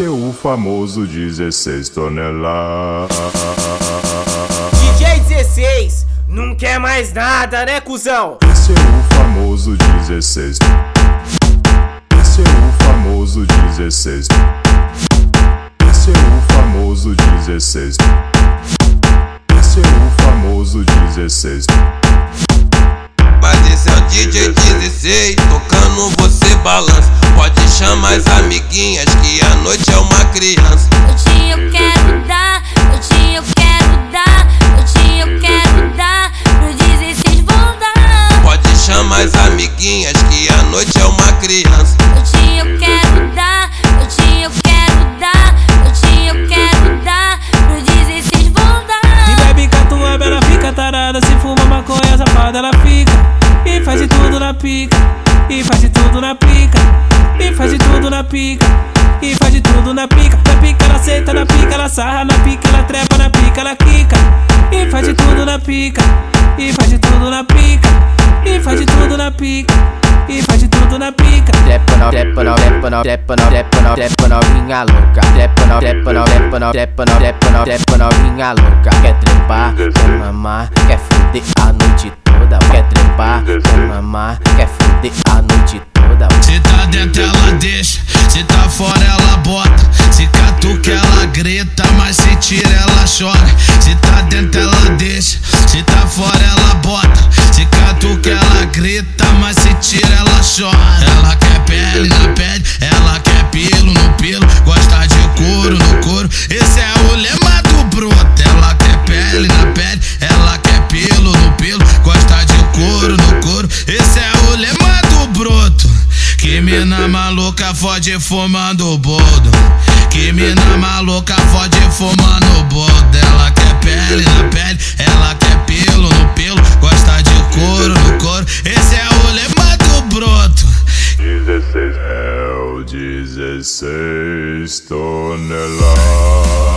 Esse é o famoso 16 toneladas. DJ 16, não quer mais nada, né, cuzão? Esse é o famoso 16. Esse é o famoso 16. Esse é o famoso 16. Esse é o famoso 16. Mas esse é o DJ 16, tocando você balança. Pode chamar as amiguinhas que a noite é uma criança. Hoje eu quero dar, hoje eu quero dar, hoje eu quero dar, pro 16 vão dar. Pode chamar as amiguinhas que a noite é uma criança. Hoje eu quero dar, hoje eu quero dar, hoje eu quero dar, pro 16 vão dar. E bebe catuaba, ela fica tarada. Se fuma maconha, safada, ela fica. E faz de tudo na pica. E faz de tudo na pica. E faz de tudo na pica. E faz de tudo na pica. Na pica ela senta, na pica ela sarra, na pica ela trepa, na pica ela quica. E faz de tudo na pica. E faz de tudo na pica. E faz de tudo na pica. E faz de tudo na pica. Trepa no, trepa no, trepa no, trepa no, trepa no, trepa novinha louca. Trepa no, trepa no, trepa no, trepa no, trepa no, trepa novinha louca. Quer trepar, quer mamar, quer fuder a noite toda. Quer trepar, quer mamar, quer fuder a noite toda. Se tá dentro ela deixa, se tá fora ela bota. Se catuca ela grita, mas se tira ela chora. Se tá dentro ela deixa, se tá fora ela bota. Se catuca ela grita, mas se tira ela chora. Ela quer pele na pele, ela quer pelo no pelo. Gosta de couro no couro, esse é o lema do broto. Ela quer pele na pele, couro, no couro. Esse é o lema do broto. Que mina maluca fode fumando boldo. Que mina maluca fode fumando boldo. Ela quer pele na pele, ela quer pelo no pelo. Gosta de couro, no couro. Esse é o lema do broto. 16 é o 16 toneladas.